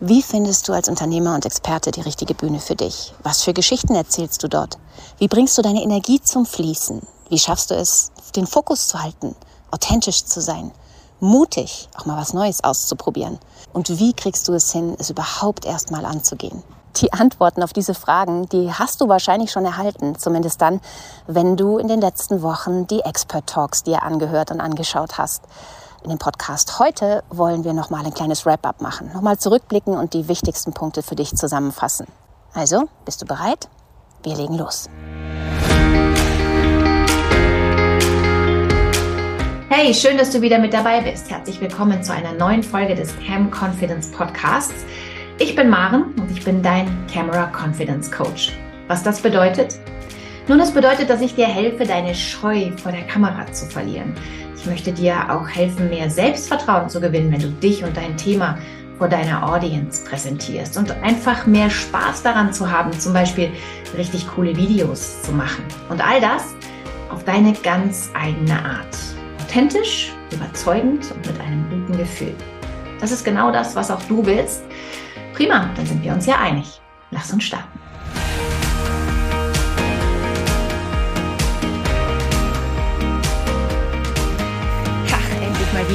Wie findest du als Unternehmer und Experte die richtige Bühne für dich? Was für Geschichten erzählst du dort? Wie bringst du deine Energie zum Fließen? Wie schaffst du es, den Fokus zu halten, authentisch zu sein, mutig, auch mal was Neues auszuprobieren? Und wie kriegst du es hin, es überhaupt erst mal anzugehen? Die Antworten auf diese Fragen, die hast du wahrscheinlich schon erhalten, zumindest dann, wenn du in den letzten Wochen die Expert Talks dir angehört und angeschaut hast in dem Podcast. Heute wollen wir noch mal ein kleines Wrap-up machen, noch mal zurückblicken und die wichtigsten Punkte für dich zusammenfassen. Also, bist du bereit? Wir legen los. Hey, schön, dass du wieder mit dabei bist. Herzlich willkommen zu einer neuen Folge des Cam Confidence Podcasts. Ich bin Maren und ich bin dein Camera Confidence Coach. Was das bedeutet? Nun, das bedeutet, dass ich dir helfe, deine Scheu vor der Kamera zu verlieren möchte dir auch helfen, mehr Selbstvertrauen zu gewinnen, wenn du dich und dein Thema vor deiner Audience präsentierst und einfach mehr Spaß daran zu haben, zum Beispiel richtig coole Videos zu machen. Und all das auf deine ganz eigene Art. Authentisch, überzeugend und mit einem guten Gefühl. Das ist genau das, was auch du willst. Prima, dann sind wir uns ja einig. Lass uns starten.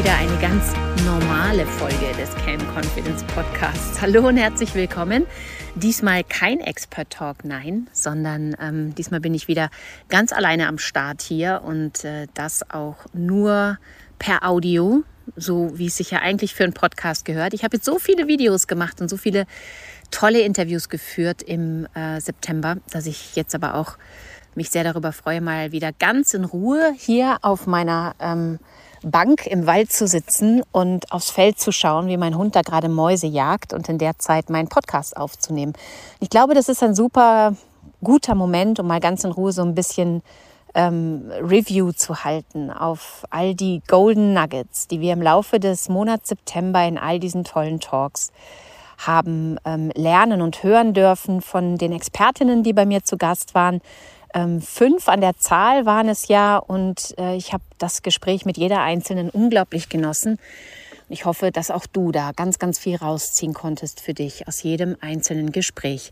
Wieder eine ganz normale Folge des Cam Confidence Podcasts. Hallo und herzlich willkommen. Diesmal kein Expert Talk, nein, sondern ähm, diesmal bin ich wieder ganz alleine am Start hier und äh, das auch nur per Audio, so wie es sich ja eigentlich für einen Podcast gehört. Ich habe jetzt so viele Videos gemacht und so viele tolle Interviews geführt im äh, September, dass ich jetzt aber auch mich sehr darüber freue, mal wieder ganz in Ruhe hier auf meiner ähm, Bank im Wald zu sitzen und aufs Feld zu schauen, wie mein Hund da gerade Mäuse jagt und in der Zeit meinen Podcast aufzunehmen. Ich glaube, das ist ein super guter Moment, um mal ganz in Ruhe so ein bisschen ähm, Review zu halten auf all die Golden Nuggets, die wir im Laufe des Monats September in all diesen tollen Talks haben ähm, lernen und hören dürfen von den Expertinnen, die bei mir zu Gast waren, ähm, fünf an der Zahl waren es ja und äh, ich habe das Gespräch mit jeder Einzelnen unglaublich genossen. Ich hoffe, dass auch du da ganz, ganz viel rausziehen konntest für dich aus jedem einzelnen Gespräch.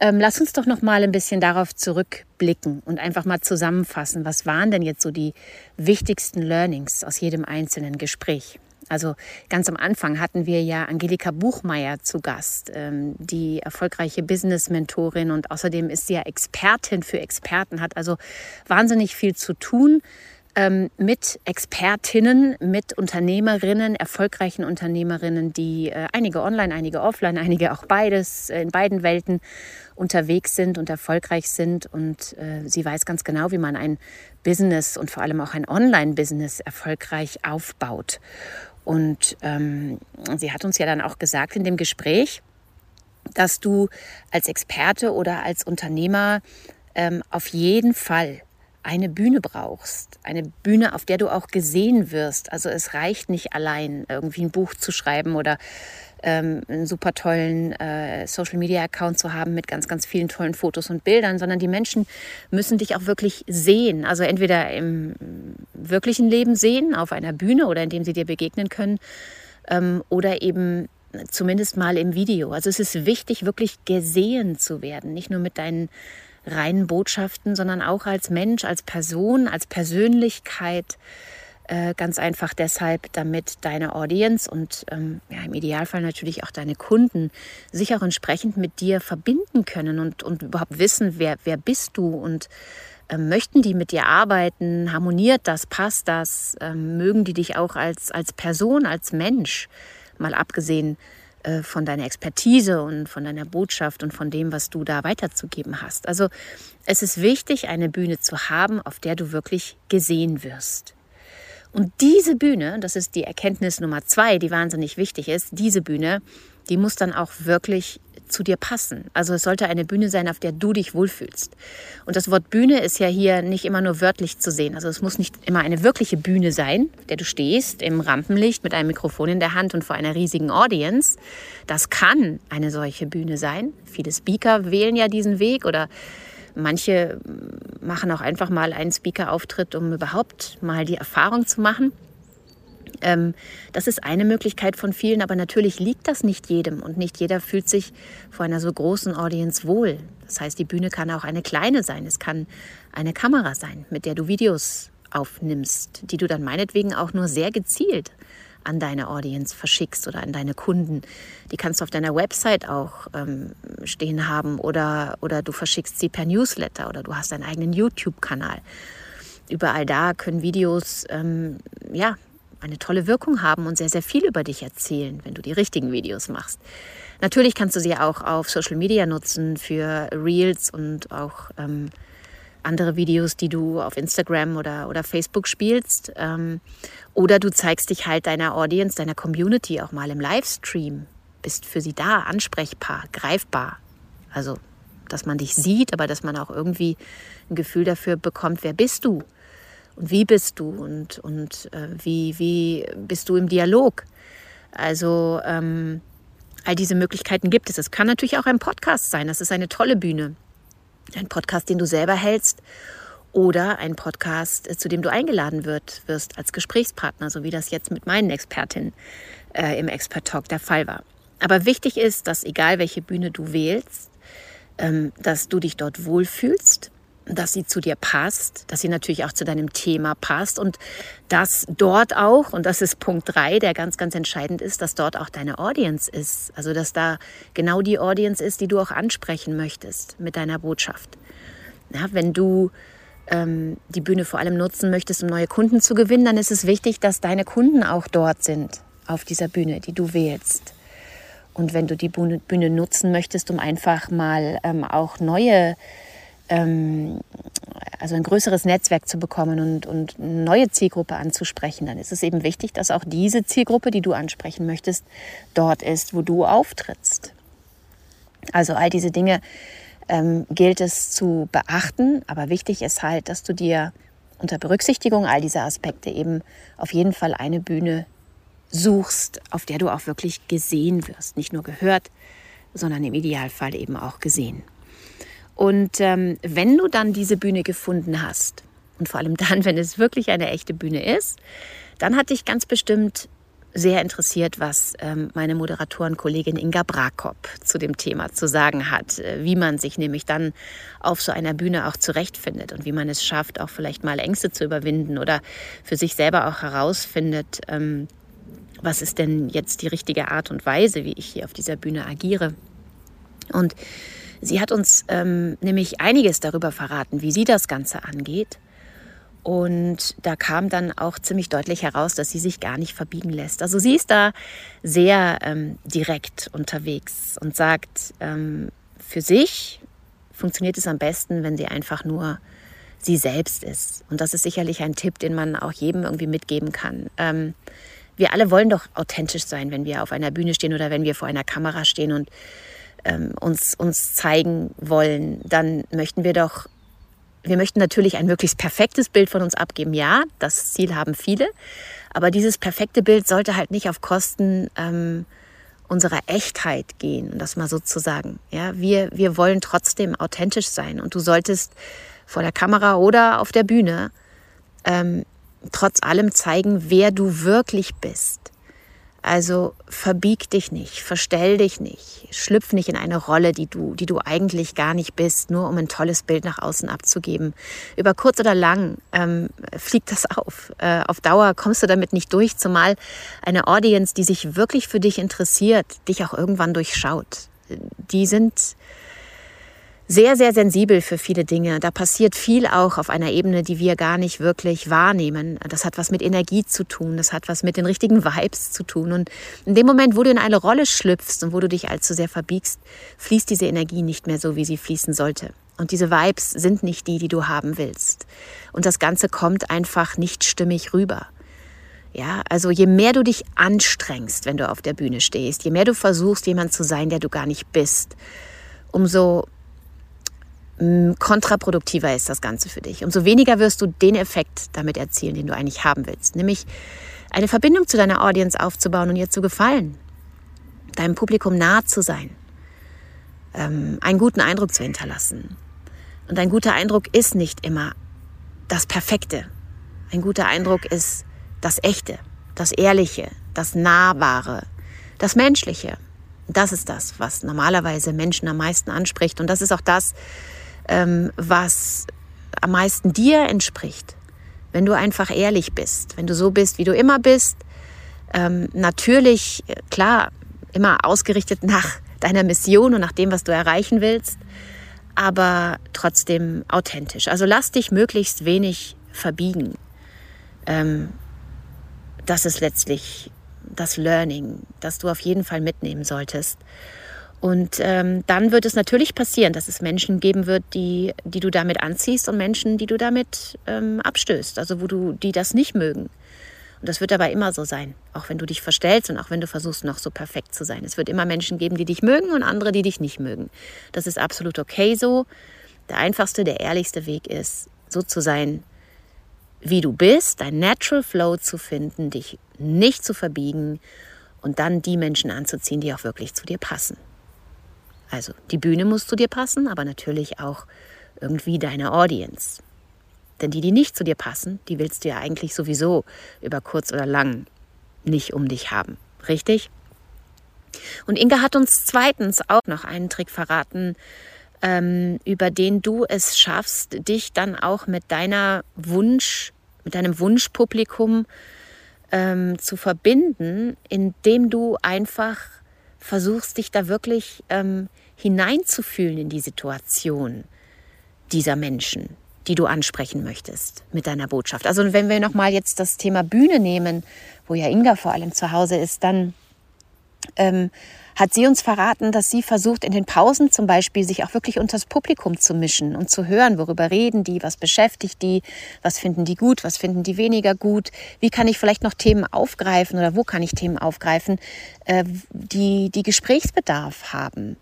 Ähm, lass uns doch noch mal ein bisschen darauf zurückblicken und einfach mal zusammenfassen. Was waren denn jetzt so die wichtigsten Learnings aus jedem einzelnen Gespräch? Also ganz am Anfang hatten wir ja Angelika Buchmeier zu Gast, ähm, die erfolgreiche Business-Mentorin und außerdem ist sie ja Expertin für Experten, hat also wahnsinnig viel zu tun ähm, mit Expertinnen, mit Unternehmerinnen, erfolgreichen Unternehmerinnen, die äh, einige online, einige offline, einige auch beides äh, in beiden Welten unterwegs sind und erfolgreich sind. Und äh, sie weiß ganz genau, wie man ein Business und vor allem auch ein Online-Business erfolgreich aufbaut. Und ähm, sie hat uns ja dann auch gesagt in dem Gespräch, dass du als Experte oder als Unternehmer ähm, auf jeden Fall eine Bühne brauchst. Eine Bühne, auf der du auch gesehen wirst. Also es reicht nicht allein, irgendwie ein Buch zu schreiben oder ähm, einen super tollen äh, Social Media Account zu haben mit ganz, ganz vielen tollen Fotos und Bildern, sondern die Menschen müssen dich auch wirklich sehen. Also entweder im wirklichen Leben sehen, auf einer Bühne oder indem sie dir begegnen können, ähm, oder eben zumindest mal im Video. Also es ist wichtig, wirklich gesehen zu werden, nicht nur mit deinen reinen Botschaften, sondern auch als Mensch, als Person, als Persönlichkeit äh, ganz einfach deshalb, damit deine Audience und ähm, ja, im Idealfall natürlich auch deine Kunden sich auch entsprechend mit dir verbinden können und, und überhaupt wissen, wer, wer bist du und ähm, möchten die mit dir arbeiten? Harmoniert das? Passt das? Ähm, mögen die dich auch als, als Person, als Mensch? Mal abgesehen äh, von deiner Expertise und von deiner Botschaft und von dem, was du da weiterzugeben hast. Also es ist wichtig, eine Bühne zu haben, auf der du wirklich gesehen wirst. Und diese Bühne, das ist die Erkenntnis Nummer zwei, die wahnsinnig wichtig ist, diese Bühne, die muss dann auch wirklich zu dir passen. Also es sollte eine Bühne sein, auf der du dich wohlfühlst. Und das Wort Bühne ist ja hier nicht immer nur wörtlich zu sehen. Also es muss nicht immer eine wirkliche Bühne sein, der du stehst im Rampenlicht mit einem Mikrofon in der Hand und vor einer riesigen Audience. Das kann eine solche Bühne sein. Viele Speaker wählen ja diesen Weg oder Manche machen auch einfach mal einen Speaker-Auftritt, um überhaupt mal die Erfahrung zu machen. Ähm, das ist eine Möglichkeit von vielen, aber natürlich liegt das nicht jedem und nicht jeder fühlt sich vor einer so großen Audience wohl. Das heißt, die Bühne kann auch eine kleine sein. Es kann eine Kamera sein, mit der du Videos aufnimmst, die du dann meinetwegen auch nur sehr gezielt an deine Audience verschickst oder an deine Kunden. Die kannst du auf deiner Website auch ähm, stehen haben oder, oder du verschickst sie per Newsletter oder du hast deinen eigenen YouTube-Kanal. Überall da können Videos ähm, ja, eine tolle Wirkung haben und sehr, sehr viel über dich erzählen, wenn du die richtigen Videos machst. Natürlich kannst du sie auch auf Social Media nutzen für Reels und auch ähm, andere Videos, die du auf Instagram oder, oder Facebook spielst. Ähm, oder du zeigst dich halt deiner Audience, deiner Community auch mal im Livestream. Bist für sie da, ansprechbar, greifbar. Also, dass man dich sieht, aber dass man auch irgendwie ein Gefühl dafür bekommt, wer bist du und wie bist du und, und äh, wie, wie bist du im Dialog. Also ähm, all diese Möglichkeiten gibt es. Es kann natürlich auch ein Podcast sein. Das ist eine tolle Bühne. Ein Podcast, den du selber hältst oder ein Podcast, äh, zu dem du eingeladen wird, wirst als Gesprächspartner, so wie das jetzt mit meinen Expertinnen äh, im Expert Talk der Fall war. Aber wichtig ist, dass egal welche Bühne du wählst, ähm, dass du dich dort wohlfühlst, dass sie zu dir passt, dass sie natürlich auch zu deinem Thema passt und dass dort auch, und das ist Punkt drei, der ganz, ganz entscheidend ist, dass dort auch deine Audience ist. Also, dass da genau die Audience ist, die du auch ansprechen möchtest mit deiner Botschaft. Ja, wenn du ähm, die Bühne vor allem nutzen möchtest, um neue Kunden zu gewinnen, dann ist es wichtig, dass deine Kunden auch dort sind, auf dieser Bühne, die du wählst. Und wenn du die Bühne, nutzen möchtest, um einfach mal ähm, auch neue ähm, also ein größeres Netzwerk zu bekommen und, und eine neue Zielgruppe anzusprechen, dann ist es eben wichtig, dass auch diese Zielgruppe, die du ansprechen möchtest, dort ist, wo du auftrittst. Also all diese Dinge ähm, gilt es zu beachten, aber wichtig ist halt, dass du dir unter Berücksichtigung all dieser Aspekte eben auf jeden Fall eine Bühne suchst, auf der du auch wirklich gesehen wirst. Nicht nur gehört, sondern im Idealfall eben auch gesehen. Und ähm, wenn du dann diese Bühne gefunden hast, und vor allem dann, wenn es wirklich eine echte Bühne ist, dann hat dich ganz bestimmt sehr interessiert, was ähm, meine Moderatorenkollegin Inga Brakop zu dem Thema zu sagen hat, äh, wie man sich nämlich dann auf so einer Bühne auch zurechtfindet und wie man es schafft, auch vielleicht mal Ängste zu überwinden oder für sich selber auch herausfindet, ähm, was ist denn jetzt die richtige Art und Weise, wie ich hier auf dieser Bühne agiere. Und Sie hat uns ähm, nämlich einiges darüber verraten, wie sie das Ganze angeht. Und da kam dann auch ziemlich deutlich heraus, dass sie sich gar nicht verbiegen lässt. Also sie ist da sehr ähm, direkt unterwegs und sagt, ähm, für sich funktioniert es am besten, wenn sie einfach nur sie selbst ist. Und das ist sicherlich ein Tipp, den man auch jedem irgendwie mitgeben kann. Ähm, wir alle wollen doch authentisch sein, wenn wir auf einer Bühne stehen oder wenn wir vor einer Kamera stehen und ähm, uns, uns zeigen wollen, dann möchten wir doch, wir möchten natürlich ein möglichst perfektes Bild von uns abgeben. Ja, das Ziel haben viele, aber dieses perfekte Bild sollte halt nicht auf Kosten ähm, unserer Echtheit gehen, um das mal so zu sagen. Ja, wir, wir wollen trotzdem authentisch sein und du solltest vor der Kamera oder auf der Bühne ähm, trotz allem zeigen, wer du wirklich bist. Also verbieg dich nicht, verstell dich nicht, schlüpf nicht in eine Rolle, die du, die du eigentlich gar nicht bist, nur um ein tolles Bild nach außen abzugeben. Über kurz oder lang ähm, fliegt das auf. Äh, auf Dauer kommst du damit nicht durch, zumal eine Audience, die sich wirklich für dich interessiert, dich auch irgendwann durchschaut. Die sind sehr, sehr sensibel für viele Dinge. Da passiert viel auch auf einer Ebene, die wir gar nicht wirklich wahrnehmen. Das hat was mit Energie zu tun, das hat was mit den richtigen Vibes zu tun. Und in dem Moment, wo du in eine Rolle schlüpfst und wo du dich allzu sehr verbiegst, fließt diese Energie nicht mehr so, wie sie fließen sollte. Und diese Vibes sind nicht die, die du haben willst. Und das Ganze kommt einfach nicht stimmig rüber. Ja, also je mehr du dich anstrengst, wenn du auf der Bühne stehst, je mehr du versuchst, jemand zu sein, der du gar nicht bist, umso kontraproduktiver ist das Ganze für dich. Umso weniger wirst du den Effekt damit erzielen, den du eigentlich haben willst. Nämlich eine Verbindung zu deiner Audience aufzubauen und ihr zu gefallen. Deinem Publikum nahe zu sein. Ähm, einen guten Eindruck zu hinterlassen. Und ein guter Eindruck ist nicht immer das Perfekte. Ein guter Eindruck ist das Echte, das Ehrliche, das Nahbare, das Menschliche. Das ist das, was normalerweise Menschen am meisten anspricht. Und das ist auch das, ähm, was am meisten dir entspricht. Wenn du einfach ehrlich bist, wenn du so bist, wie du immer bist, ähm, natürlich, klar, immer ausgerichtet nach deiner Mission und nach dem, was du erreichen willst, aber trotzdem authentisch. Also lass dich möglichst wenig verbiegen. Ähm, das ist letztlich das Learning, das du auf jeden Fall mitnehmen solltest. Und ähm, dann wird es natürlich passieren, dass es Menschen geben wird, die, die du damit anziehst und Menschen, die du damit ähm, abstößt, also wo du, die das nicht mögen. Und das wird dabei immer so sein, auch wenn du dich verstellst und auch wenn du versuchst, noch so perfekt zu sein. Es wird immer Menschen geben, die dich mögen und andere, die dich nicht mögen. Das ist absolut okay so. Der einfachste, der ehrlichste Weg ist, so zu sein, wie du bist, dein Natural Flow zu finden, dich nicht zu verbiegen und dann die Menschen anzuziehen, die auch wirklich zu dir passen. Also die Bühne muss zu dir passen, aber natürlich auch irgendwie deine Audience. Denn die, die nicht zu dir passen, die willst du ja eigentlich sowieso über kurz oder lang nicht um dich haben. Richtig? Und Inga hat uns zweitens auch noch einen Trick verraten, ähm, über den du es schaffst, dich dann auch mit deiner Wunsch, mit deinem Wunschpublikum ähm, zu verbinden, indem du einfach versuchst, dich da wirklich ähm, hineinzufühlen in die Situation dieser Menschen, die du ansprechen möchtest mit deiner Botschaft. Also wenn wir nochmal jetzt das Thema Bühne nehmen, wo ja Inga vor allem zu Hause ist, dann ähm, hat sie uns verraten, dass sie versucht, in den Pausen zum Beispiel sich auch wirklich unter das Publikum zu mischen und zu hören, worüber reden die, was beschäftigt die, was finden die gut, was finden die weniger gut, wie kann ich vielleicht noch Themen aufgreifen oder wo kann ich Themen aufgreifen, äh, die, die Gesprächsbedarf haben.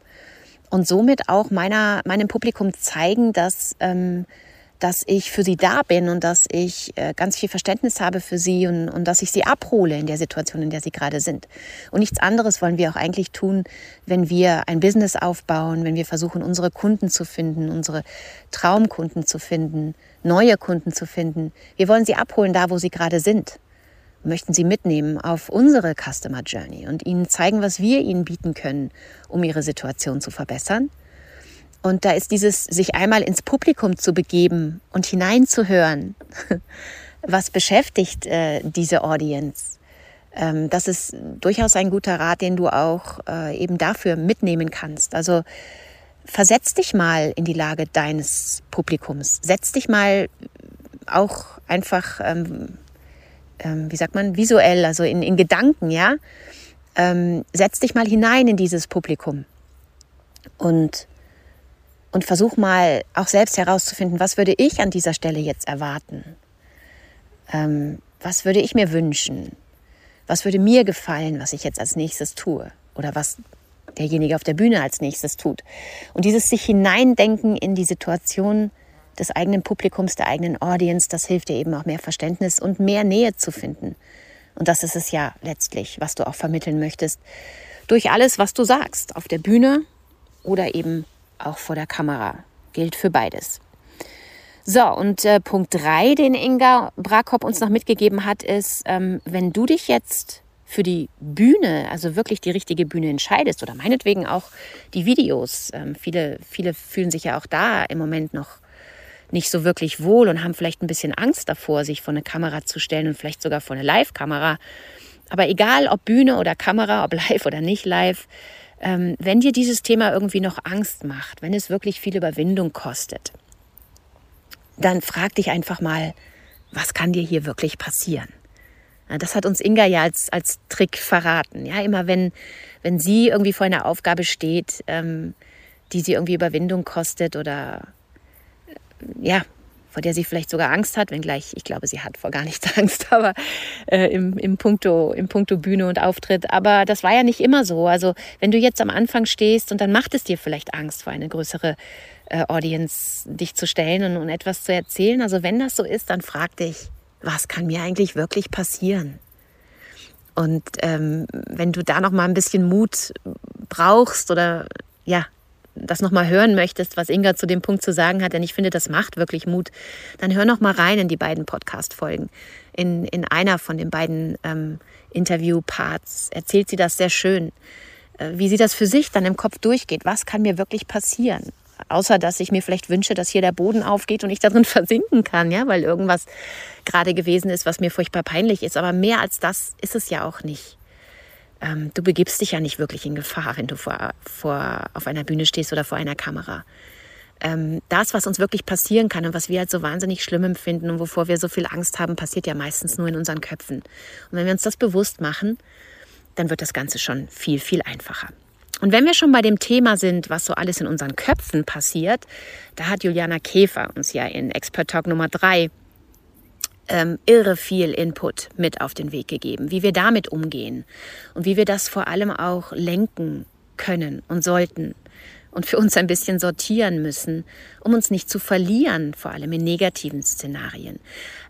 Und somit auch meiner, meinem Publikum zeigen, dass ähm, dass ich für sie da bin und dass ich äh, ganz viel Verständnis habe für sie und, und dass ich sie abhole in der Situation, in der sie gerade sind. Und nichts anderes wollen wir auch eigentlich tun, wenn wir ein Business aufbauen, wenn wir versuchen, unsere Kunden zu finden, unsere Traumkunden zu finden, neue Kunden zu finden. Wir wollen sie abholen da, wo sie gerade sind. Möchten sie mitnehmen auf unsere Customer Journey und ihnen zeigen, was wir ihnen bieten können, um ihre Situation zu verbessern und da ist dieses, sich einmal ins Publikum zu begeben und hineinzuhören, was beschäftigt äh, diese Audience. Ähm, das ist durchaus ein guter Rat, den du auch äh, eben dafür mitnehmen kannst. Also versetz dich mal in die Lage deines Publikums. Setz dich mal auch einfach, ähm, ähm, wie sagt man, visuell, also in, in Gedanken, ja. Ähm, setz dich mal hinein in dieses Publikum. Und und versuch mal auch selbst herauszufinden, was würde ich an dieser Stelle jetzt erwarten? Ähm, was würde ich mir wünschen? Was würde mir gefallen, was ich jetzt als nächstes tue? Oder was derjenige auf der Bühne als nächstes tut? Und dieses sich hineindenken in die Situation des eigenen Publikums, der eigenen Audience, das hilft dir eben auch mehr Verständnis und mehr Nähe zu finden. Und das ist es ja letztlich, was du auch vermitteln möchtest. Durch alles, was du sagst, auf der Bühne oder eben auch vor der Kamera. Gilt für beides. So, und äh, Punkt 3, den Inga Brakop uns noch mitgegeben hat, ist, ähm, wenn du dich jetzt für die Bühne, also wirklich die richtige Bühne entscheidest oder meinetwegen auch die Videos. Ähm, viele, viele fühlen sich ja auch da im Moment noch nicht so wirklich wohl und haben vielleicht ein bisschen Angst davor, sich vor eine Kamera zu stellen und vielleicht sogar vor eine Live-Kamera. Aber egal, ob Bühne oder Kamera, ob live oder nicht live, ähm, wenn dir dieses Thema irgendwie noch Angst macht, wenn es wirklich viel Überwindung kostet, dann frag dich einfach mal, was kann dir hier wirklich passieren? Das hat uns Inga ja als, als Trick verraten. Ja, immer wenn, wenn sie irgendwie vor einer Aufgabe steht, ähm, die sie irgendwie Überwindung kostet oder ja, vor der sie vielleicht sogar Angst hat, wenngleich ich glaube, sie hat vor gar nichts Angst, aber äh, im, im, Punkto, im Punkto Bühne und Auftritt. Aber das war ja nicht immer so. Also wenn du jetzt am Anfang stehst und dann macht es dir vielleicht Angst, vor eine größere äh, Audience dich zu stellen und, und etwas zu erzählen. Also wenn das so ist, dann frag dich, was kann mir eigentlich wirklich passieren? Und ähm, wenn du da noch mal ein bisschen Mut brauchst oder ja, das nochmal hören möchtest, was Inga zu dem Punkt zu sagen hat, denn ich finde, das macht wirklich Mut, dann hör noch mal rein in die beiden Podcast-Folgen. In, in einer von den beiden ähm, Interview-Parts erzählt sie das sehr schön, äh, wie sie das für sich dann im Kopf durchgeht. Was kann mir wirklich passieren? Außer dass ich mir vielleicht wünsche, dass hier der Boden aufgeht und ich darin versinken kann, ja, weil irgendwas gerade gewesen ist, was mir furchtbar peinlich ist. Aber mehr als das ist es ja auch nicht. Ähm, du begibst dich ja nicht wirklich in Gefahr, wenn du vor, vor, auf einer Bühne stehst oder vor einer Kamera. Ähm, das, was uns wirklich passieren kann und was wir als so wahnsinnig schlimm empfinden und wovor wir so viel Angst haben, passiert ja meistens nur in unseren Köpfen. Und wenn wir uns das bewusst machen, dann wird das Ganze schon viel, viel einfacher. Und wenn wir schon bei dem Thema sind, was so alles in unseren Köpfen passiert, da hat Juliana Käfer uns ja in Expert Talk Nummer drei ähm, irre viel Input mit auf den Weg gegeben, wie wir damit umgehen und wie wir das vor allem auch lenken können und sollten und für uns ein bisschen sortieren müssen, um uns nicht zu verlieren, vor allem in negativen Szenarien.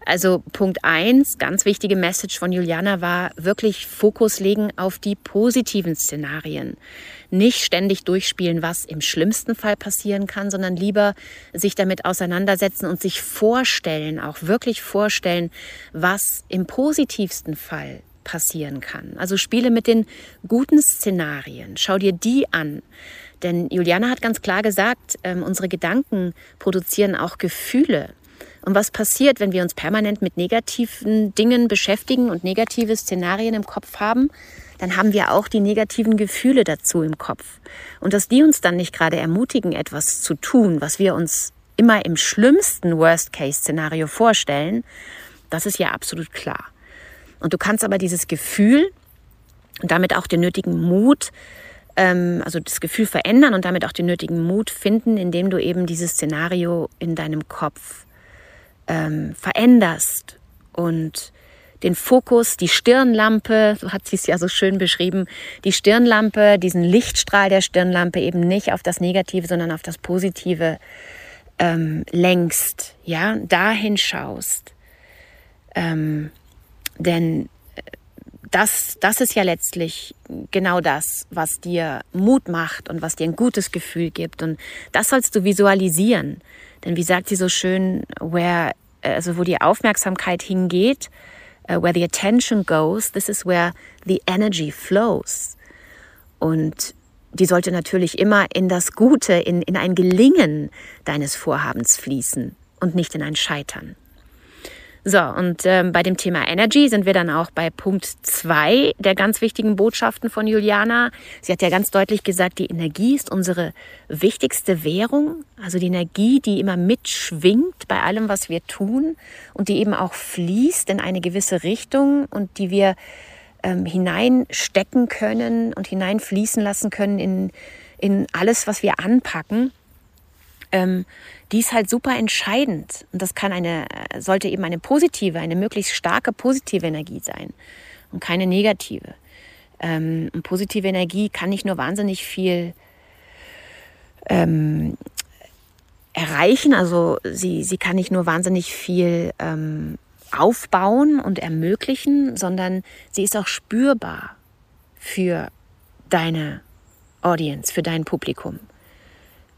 Also Punkt eins, ganz wichtige Message von Juliana war wirklich Fokus legen auf die positiven Szenarien. Nicht ständig durchspielen, was im schlimmsten Fall passieren kann, sondern lieber sich damit auseinandersetzen und sich vorstellen, auch wirklich vorstellen, was im positivsten Fall passieren kann. Also spiele mit den guten Szenarien. Schau dir die an. Denn Juliana hat ganz klar gesagt, ähm, unsere Gedanken produzieren auch Gefühle. Und was passiert, wenn wir uns permanent mit negativen Dingen beschäftigen und negative Szenarien im Kopf haben? Dann haben wir auch die negativen Gefühle dazu im Kopf. Und dass die uns dann nicht gerade ermutigen, etwas zu tun, was wir uns immer im schlimmsten Worst-Case-Szenario vorstellen, das ist ja absolut klar. Und du kannst aber dieses Gefühl und damit auch den nötigen Mut ähm, also das Gefühl verändern und damit auch den nötigen Mut finden, indem du eben dieses Szenario in deinem Kopf ähm, veränderst und den Fokus, die Stirnlampe, so hat sie es ja so schön beschrieben, die Stirnlampe, diesen Lichtstrahl der Stirnlampe eben nicht auf das Negative, sondern auf das Positive ähm, lenkst, ja, dahin schaust. Ähm, denn das, das ist ja letztlich genau das, was dir Mut macht und was dir ein gutes Gefühl gibt. Und das sollst du visualisieren. Denn wie sagt sie so schön, where, also wo die Aufmerksamkeit hingeht, uh, where the attention goes, this is where the energy flows. Und die sollte natürlich immer in das Gute, in, in ein Gelingen deines Vorhabens fließen und nicht in ein Scheitern. So, und ähm, bei dem Thema Energy sind wir dann auch bei Punkt zwei der ganz wichtigen Botschaften von Juliana. Sie hat ja ganz deutlich gesagt, die Energie ist unsere wichtigste Währung, also die Energie, die immer mitschwingt bei allem, was wir tun und die eben auch fließt in eine gewisse Richtung und die wir ähm, hineinstecken können und hineinfließen lassen können in, in alles, was wir anpacken. Ähm, die ist halt super entscheidend. Und das kann eine, sollte eben eine positive, eine möglichst starke positive Energie sein und keine negative. Ähm, und positive Energie kann nicht nur wahnsinnig viel ähm, erreichen, also sie, sie kann nicht nur wahnsinnig viel ähm, aufbauen und ermöglichen, sondern sie ist auch spürbar für deine Audience, für dein Publikum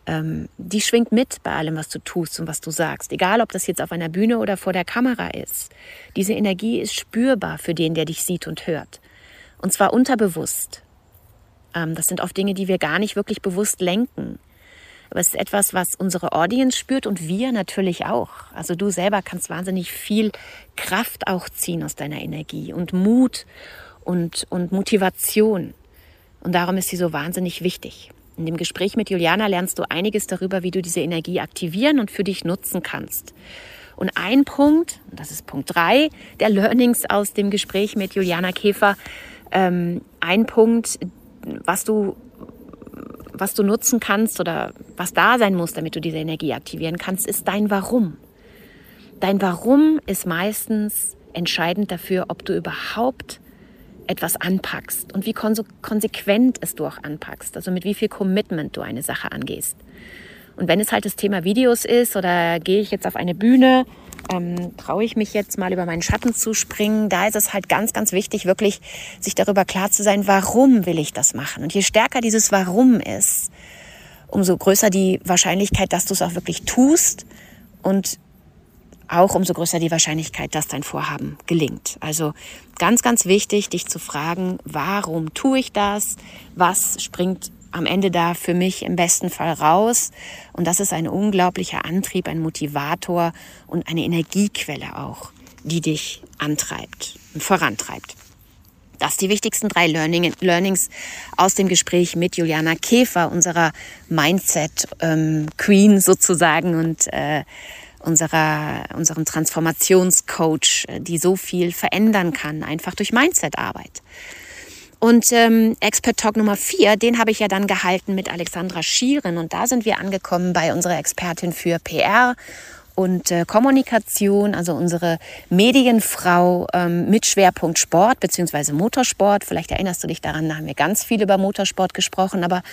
ähm, die schwingt mit bei allem, was du tust und was du sagst. Egal, ob das jetzt auf einer Bühne oder vor der Kamera ist. Diese Energie ist spürbar für den, der dich sieht und hört. Und zwar unterbewusst. Ähm, das sind oft Dinge, die wir gar nicht wirklich bewusst lenken. Aber es ist etwas, was unsere Audience spürt und wir natürlich auch. Also du selber kannst wahnsinnig viel Kraft auch ziehen aus deiner Energie und Mut und, und Motivation. Und darum ist sie so wahnsinnig wichtig. In dem Gespräch mit Juliana lernst du einiges darüber, wie du diese Energie aktivieren und für dich nutzen kannst. Und ein Punkt, das ist Punkt drei der Learnings aus dem Gespräch mit Juliana Käfer, ähm, ein Punkt, was du, was du nutzen kannst oder was da sein muss, damit du diese Energie aktivieren kannst, ist dein Warum. Dein Warum ist meistens entscheidend dafür, ob du überhaupt etwas anpackst und wie konsequent es du auch anpackst, also mit wie viel Commitment du eine Sache angehst. Und wenn es halt das Thema Videos ist oder gehe ich jetzt auf eine Bühne, ähm, traue ich mich jetzt mal über meinen Schatten zu springen, da ist es halt ganz, ganz wichtig, wirklich sich darüber klar zu sein, warum will ich das machen. Und je stärker dieses Warum ist, umso größer die Wahrscheinlichkeit, dass du es auch wirklich tust und auch umso größer die Wahrscheinlichkeit, dass dein Vorhaben gelingt. Also ganz, ganz wichtig, dich zu fragen, warum tue ich das? Was springt am Ende da für mich im besten Fall raus? Und das ist ein unglaublicher Antrieb, ein Motivator und eine Energiequelle auch, die dich antreibt und vorantreibt. Das die wichtigsten drei Learning, Learnings aus dem Gespräch mit Juliana Käfer, unserer Mindset ähm, Queen sozusagen und äh, unserer, unserem Transformationscoach, die so viel verändern kann, einfach durch Mindset-Arbeit. Und ähm, Expert Talk Nummer vier, den habe ich ja dann gehalten mit Alexandra Schieren. Und da sind wir angekommen bei unserer Expertin für PR und äh, Kommunikation, also unsere Medienfrau ähm, mit Schwerpunkt Sport bzw. Motorsport. Vielleicht erinnerst du dich daran, da haben wir ganz viel über Motorsport gesprochen, aber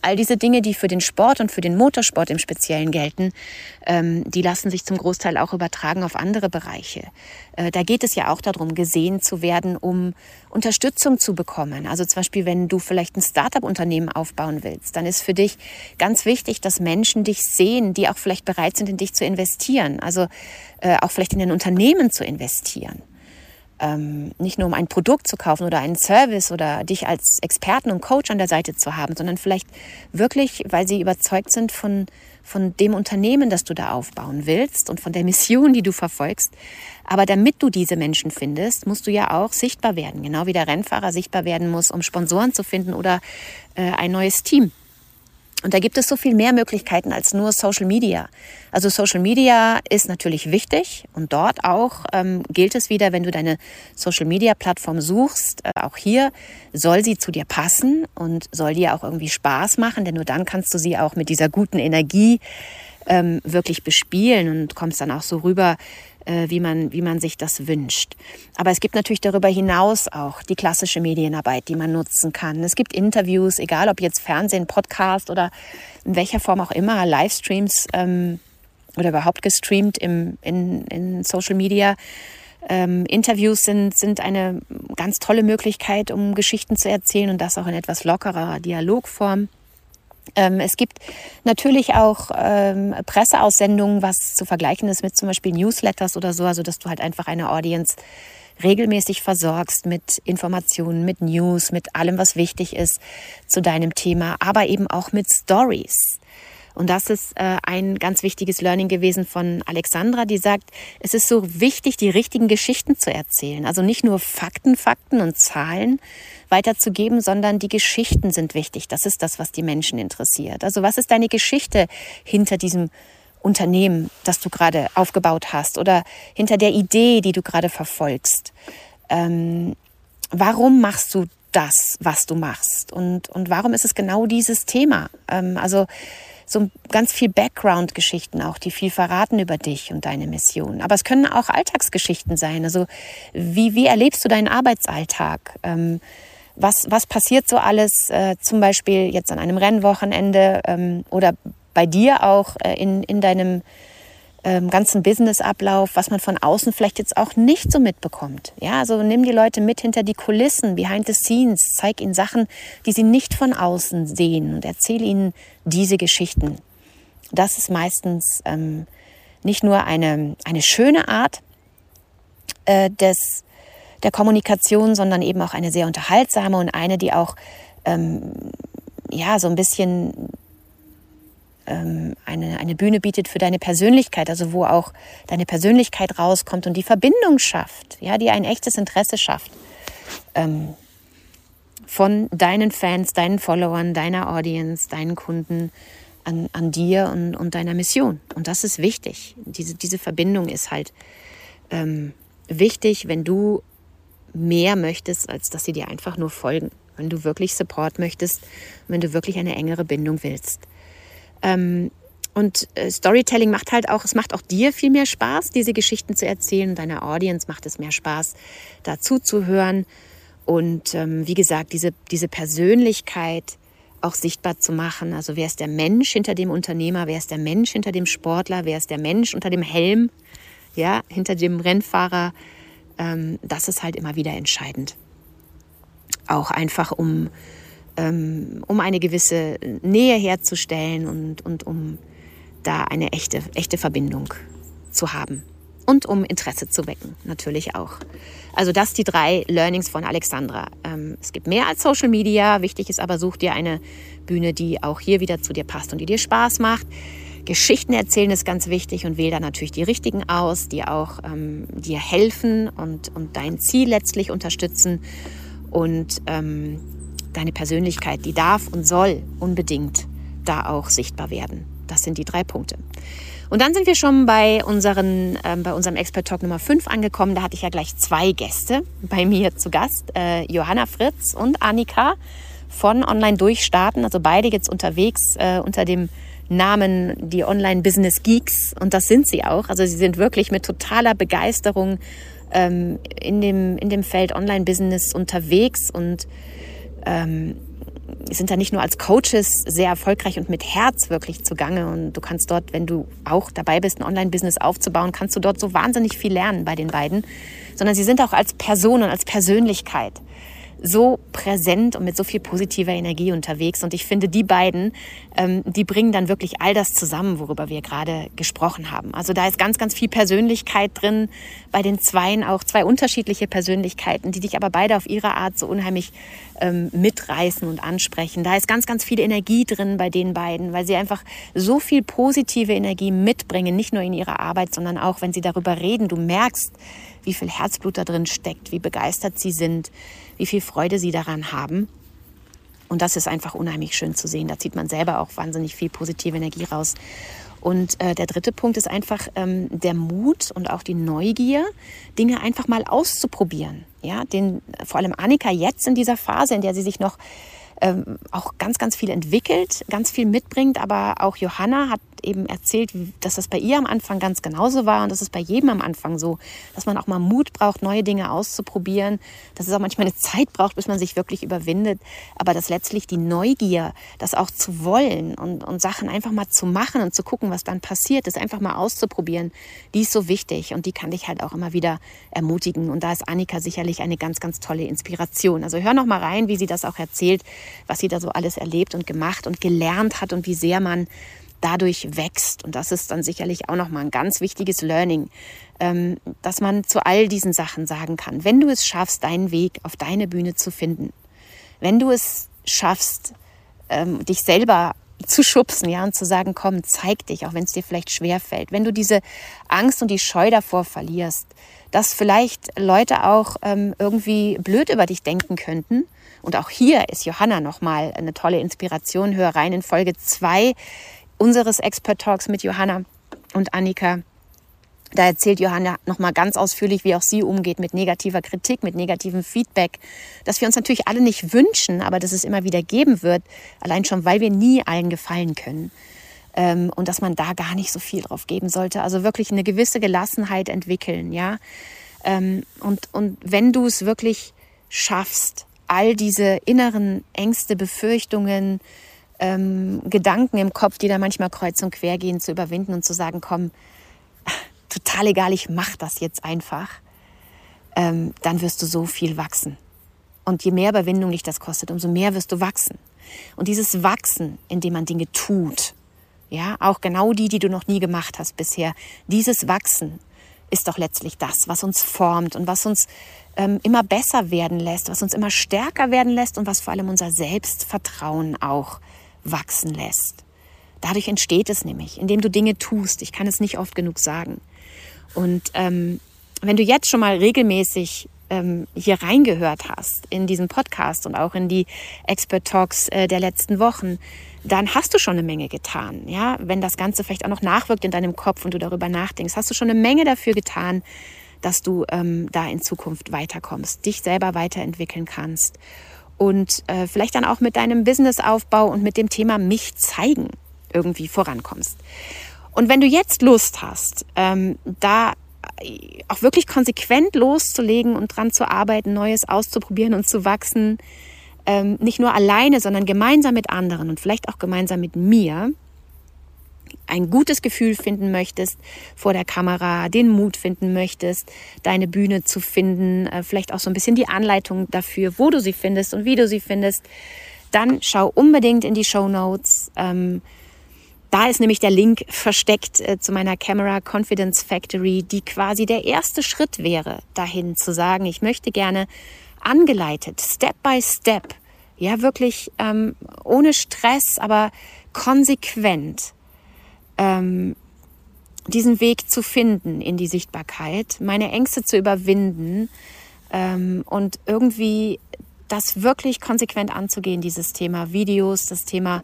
all diese Dinge, die für den Sport und für den Motorsport im Speziellen gelten, ähm, die lassen sich zum Großteil auch übertragen auf andere Bereiche. Äh, da geht es ja auch darum, gesehen zu werden, um Unterstützung zu bekommen. Also zum Beispiel, wenn du vielleicht ein Startup-Unternehmen aufbauen willst, dann ist für dich ganz wichtig, dass Menschen dich sehen, die auch vielleicht bereit sind, in dich zu investieren. Also äh, auch vielleicht in ein Unternehmen zu investieren. Ähm, nicht nur um ein Produkt zu kaufen oder einen Service oder dich als Experten und Coach an der Seite zu haben, sondern vielleicht wirklich, weil sie überzeugt sind von von dem Unternehmen, das du da aufbauen willst und von der Mission, die du verfolgst. Aber damit du diese Menschen findest, musst du ja auch sichtbar werden, genau wie der Rennfahrer sichtbar werden muss, um Sponsoren zu finden oder äh, ein neues Team. Und da gibt es so viel mehr Möglichkeiten als nur Social Media. Also Social Media ist natürlich wichtig und dort auch ähm, gilt es wieder, wenn du deine Social Media Plattform suchst, äh, auch hier soll sie zu dir passen und soll dir auch irgendwie Spaß machen, denn nur dann kannst du sie auch mit dieser guten Energie ähm, wirklich bespielen und kommst dann auch so rüber, äh, wie, man, wie man sich das wünscht. Aber es gibt natürlich darüber hinaus auch die klassische Medienarbeit, die man nutzen kann. Es gibt Interviews, egal ob jetzt Fernsehen, Podcast oder in welcher Form auch immer, Livestreams ähm, oder überhaupt gestreamt im, in, in Social Media. Ähm, Interviews sind, sind eine ganz tolle Möglichkeit, um Geschichten zu erzählen und das auch in etwas lockerer Dialogform. Ähm, es gibt natürlich auch ähm, Presseaussendungen, was zu vergleichen ist mit zum Beispiel Newsletters oder so, also dass du halt einfach eine Audience regelmäßig versorgst mit Informationen, mit News, mit allem, was wichtig ist zu deinem Thema, aber eben auch mit Stories. Und das ist äh, ein ganz wichtiges Learning gewesen von Alexandra, die sagt, es ist so wichtig, die richtigen Geschichten zu erzählen. Also nicht nur Fakten, Fakten und Zahlen weiterzugeben, sondern die Geschichten sind wichtig. Das ist das, was die Menschen interessiert. Also was ist deine Geschichte hinter diesem Unternehmen, das du gerade aufgebaut hast oder hinter der Idee, die du gerade verfolgst? Ähm, warum machst du das, was du machst? Und, und warum ist es genau dieses Thema? Ähm, also so ganz viel Background-Geschichten auch, die viel verraten über dich und deine Mission. Aber es können auch Alltagsgeschichten sein. Also wie, wie erlebst du deinen Arbeitsalltag? Ähm, was, was passiert so alles, äh, zum Beispiel jetzt an einem Rennwochenende ähm, oder bei dir auch äh, in, in deinem ähm, ganzen Businessablauf, was man von außen vielleicht jetzt auch nicht so mitbekommt. Ja, also nimm die Leute mit hinter die Kulissen, behind the scenes, zeig ihnen Sachen, die sie nicht von außen sehen und erzähl ihnen diese Geschichten. Das ist meistens ähm, nicht nur eine, eine schöne Art äh, des, der Kommunikation, sondern eben auch eine sehr unterhaltsame und eine, die auch ähm, ja so ein bisschen ähm, eine, eine Bühne bietet für deine Persönlichkeit, also wo auch deine Persönlichkeit rauskommt und die Verbindung schafft, ja, die ein echtes Interesse schafft ähm, von deinen Fans, deinen Followern, deiner Audience, deinen Kunden an, an dir und, und deiner Mission. Und das ist wichtig. Diese, diese Verbindung ist halt ähm, wichtig, wenn du mehr möchtest, als dass sie dir einfach nur folgen. Wenn du wirklich Support möchtest, wenn du wirklich eine engere Bindung willst. Ähm, und äh, Storytelling macht halt auch, es macht auch dir viel mehr Spaß, diese Geschichten zu erzählen. Deiner Audience macht es mehr Spaß, dazu zu hören. Und ähm, wie gesagt, diese, diese Persönlichkeit auch sichtbar zu machen. Also wer ist der Mensch hinter dem Unternehmer? Wer ist der Mensch hinter dem Sportler? Wer ist der Mensch unter dem Helm? Ja, hinter dem Rennfahrer? Ähm, das ist halt immer wieder entscheidend. Auch einfach um ähm, um eine gewisse Nähe herzustellen und, und um da eine echte, echte Verbindung zu haben. Und um Interesse zu wecken, natürlich auch. Also das die drei Learnings von Alexandra. Ähm, es gibt mehr als Social Media. Wichtig ist aber, such dir eine Bühne, die auch hier wieder zu dir passt und die dir Spaß macht. Geschichten erzählen ist ganz wichtig und wähle da natürlich die richtigen aus, die auch ähm, dir helfen und, und dein Ziel letztlich unterstützen. Und ähm, deine Persönlichkeit, die darf und soll unbedingt da auch sichtbar werden. Das sind die drei Punkte. Und dann sind wir schon bei, unseren, äh, bei unserem Expert Talk Nummer 5 angekommen. Da hatte ich ja gleich zwei Gäste bei mir zu Gast, äh, Johanna Fritz und Annika von Online Durchstarten. Also beide jetzt unterwegs äh, unter dem Namen die Online Business Geeks. Und das sind sie auch. Also sie sind wirklich mit totaler Begeisterung ähm, in, dem, in dem Feld Online Business unterwegs und ähm, sind da nicht nur als Coaches sehr erfolgreich und mit Herz wirklich zugange. Und du kannst dort, wenn du auch dabei bist, ein Online-Business aufzubauen, kannst du dort so wahnsinnig viel lernen bei den beiden. Sondern sie sind auch als Person und als Persönlichkeit so präsent und mit so viel positiver Energie unterwegs. Und ich finde, die beiden, ähm, die bringen dann wirklich all das zusammen, worüber wir gerade gesprochen haben. Also da ist ganz, ganz viel Persönlichkeit drin. Bei den Zweien auch zwei unterschiedliche Persönlichkeiten, die dich aber beide auf ihre Art so unheimlich ähm, mitreißen und ansprechen. Da ist ganz, ganz viel Energie drin bei den beiden, weil sie einfach so viel positive Energie mitbringen, nicht nur in ihrer Arbeit, sondern auch, wenn sie darüber reden. Du merkst, wie viel Herzblut da drin steckt, wie begeistert sie sind wie viel Freude sie daran haben. Und das ist einfach unheimlich schön zu sehen. Da zieht man selber auch wahnsinnig viel positive Energie raus. Und äh, der dritte Punkt ist einfach ähm, der Mut und auch die Neugier, Dinge einfach mal auszuprobieren. Ja, den vor allem Annika jetzt in dieser Phase, in der sie sich noch ähm, auch ganz, ganz viel entwickelt, ganz viel mitbringt. Aber auch Johanna hat eben erzählt, dass das bei ihr am Anfang ganz genauso war und das ist bei jedem am Anfang so, dass man auch mal Mut braucht, neue Dinge auszuprobieren, dass es auch manchmal eine Zeit braucht, bis man sich wirklich überwindet, aber dass letztlich die Neugier, das auch zu wollen und, und Sachen einfach mal zu machen und zu gucken, was dann passiert, das einfach mal auszuprobieren, die ist so wichtig und die kann dich halt auch immer wieder ermutigen und da ist Annika sicherlich eine ganz, ganz tolle Inspiration. Also hör noch mal rein, wie sie das auch erzählt, was sie da so alles erlebt und gemacht und gelernt hat und wie sehr man dadurch wächst. Und das ist dann sicherlich auch nochmal ein ganz wichtiges Learning, ähm, dass man zu all diesen Sachen sagen kann, wenn du es schaffst, deinen Weg auf deine Bühne zu finden, wenn du es schaffst, ähm, dich selber zu schubsen, ja, und zu sagen, komm, zeig dich, auch wenn es dir vielleicht schwer fällt. Wenn du diese Angst und die Scheu davor verlierst, dass vielleicht Leute auch ähm, irgendwie blöd über dich denken könnten, und auch hier ist Johanna nochmal eine tolle Inspiration. Hör rein in Folge 2 unseres Expert Talks mit Johanna und Annika. Da erzählt Johanna nochmal ganz ausführlich, wie auch sie umgeht mit negativer Kritik, mit negativem Feedback, dass wir uns natürlich alle nicht wünschen, aber dass es immer wieder geben wird, allein schon, weil wir nie allen gefallen können. Ähm, und dass man da gar nicht so viel drauf geben sollte. Also wirklich eine gewisse Gelassenheit entwickeln, ja. Ähm, und, und wenn du es wirklich schaffst, all diese inneren Ängste, Befürchtungen, ähm, Gedanken im Kopf, die da manchmal kreuz und quer gehen, zu überwinden und zu sagen, komm, total egal, ich mach das jetzt einfach, ähm, dann wirst du so viel wachsen. Und je mehr Überwindung dich das kostet, umso mehr wirst du wachsen. Und dieses Wachsen, indem man Dinge tut, ja, auch genau die, die du noch nie gemacht hast bisher, dieses Wachsen ist doch letztlich das, was uns formt und was uns ähm, immer besser werden lässt, was uns immer stärker werden lässt und was vor allem unser Selbstvertrauen auch wachsen lässt. Dadurch entsteht es nämlich, indem du Dinge tust. Ich kann es nicht oft genug sagen. Und ähm, wenn du jetzt schon mal regelmäßig ähm, hier reingehört hast in diesen Podcast und auch in die Expert Talks äh, der letzten Wochen, dann hast du schon eine Menge getan. Ja, wenn das Ganze vielleicht auch noch nachwirkt in deinem Kopf und du darüber nachdenkst, hast du schon eine Menge dafür getan, dass du ähm, da in Zukunft weiterkommst, dich selber weiterentwickeln kannst und äh, vielleicht dann auch mit deinem Businessaufbau und mit dem Thema mich zeigen irgendwie vorankommst. Und wenn du jetzt Lust hast, ähm, da auch wirklich konsequent loszulegen und dran zu arbeiten, Neues auszuprobieren und zu wachsen, ähm, nicht nur alleine, sondern gemeinsam mit anderen und vielleicht auch gemeinsam mit mir, ein gutes Gefühl finden möchtest vor der Kamera, den Mut finden möchtest, deine Bühne zu finden, äh, vielleicht auch so ein bisschen die Anleitung dafür, wo du sie findest und wie du sie findest, dann schau unbedingt in die Show Notes. Ähm, da ist nämlich der Link versteckt äh, zu meiner Camera Confidence Factory, die quasi der erste Schritt wäre, dahin zu sagen, ich möchte gerne angeleitet, Step by Step, ja wirklich ähm, ohne Stress, aber konsequent ähm, diesen Weg zu finden in die Sichtbarkeit, meine Ängste zu überwinden ähm, und irgendwie das wirklich konsequent anzugehen, dieses Thema Videos, das Thema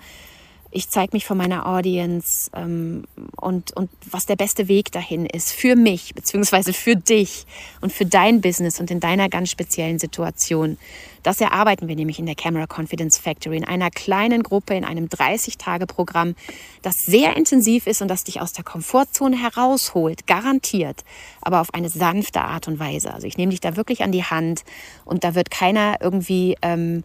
ich zeige mich vor meiner Audience ähm, und, und was der beste Weg dahin ist für mich, beziehungsweise für dich und für dein Business und in deiner ganz speziellen Situation. Das erarbeiten wir nämlich in der Camera Confidence Factory, in einer kleinen Gruppe, in einem 30-Tage-Programm, das sehr intensiv ist und das dich aus der Komfortzone herausholt, garantiert, aber auf eine sanfte Art und Weise. Also ich nehme dich da wirklich an die Hand und da wird keiner irgendwie... Ähm,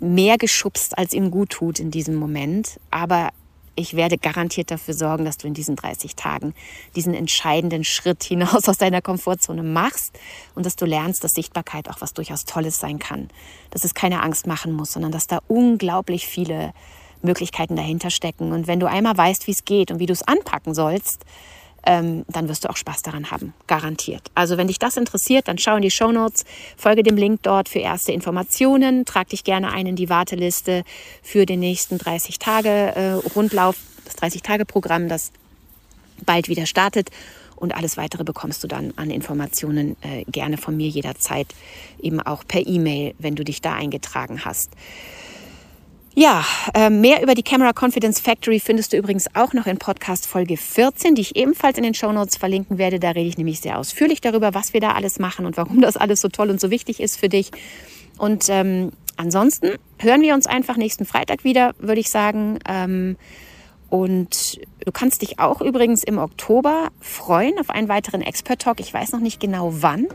mehr geschubst, als ihm gut tut in diesem Moment. Aber ich werde garantiert dafür sorgen, dass du in diesen 30 Tagen diesen entscheidenden Schritt hinaus aus deiner Komfortzone machst und dass du lernst, dass Sichtbarkeit auch was durchaus Tolles sein kann. Dass es keine Angst machen muss, sondern dass da unglaublich viele Möglichkeiten dahinter stecken. Und wenn du einmal weißt, wie es geht und wie du es anpacken sollst, ähm, dann wirst du auch Spaß daran haben, garantiert. Also wenn dich das interessiert, dann schau in die Show Notes, folge dem Link dort für erste Informationen, trag dich gerne ein in die Warteliste für den nächsten 30 Tage äh, Rundlauf, das 30 Tage Programm, das bald wieder startet. Und alles weitere bekommst du dann an Informationen äh, gerne von mir jederzeit, eben auch per E-Mail, wenn du dich da eingetragen hast. Ja, äh, mehr über die Camera Confidence Factory findest du übrigens auch noch in Podcast Folge 14, die ich ebenfalls in den Show Notes verlinken werde. Da rede ich nämlich sehr ausführlich darüber, was wir da alles machen und warum das alles so toll und so wichtig ist für dich. Und ähm, ansonsten hören wir uns einfach nächsten Freitag wieder, würde ich sagen. Ähm, und du kannst dich auch übrigens im Oktober freuen auf einen weiteren Expert Talk. Ich weiß noch nicht genau wann.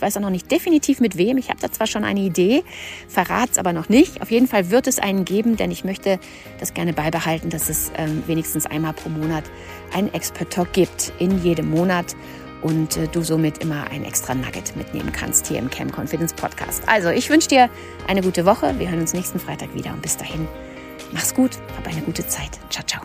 Ich weiß auch noch nicht definitiv mit wem. Ich habe da zwar schon eine Idee, verrate es aber noch nicht. Auf jeden Fall wird es einen geben, denn ich möchte das gerne beibehalten, dass es ähm, wenigstens einmal pro Monat einen Expert Talk gibt in jedem Monat und äh, du somit immer ein extra Nugget mitnehmen kannst hier im Cam Confidence Podcast. Also, ich wünsche dir eine gute Woche. Wir hören uns nächsten Freitag wieder und bis dahin, mach's gut, hab eine gute Zeit. Ciao, ciao.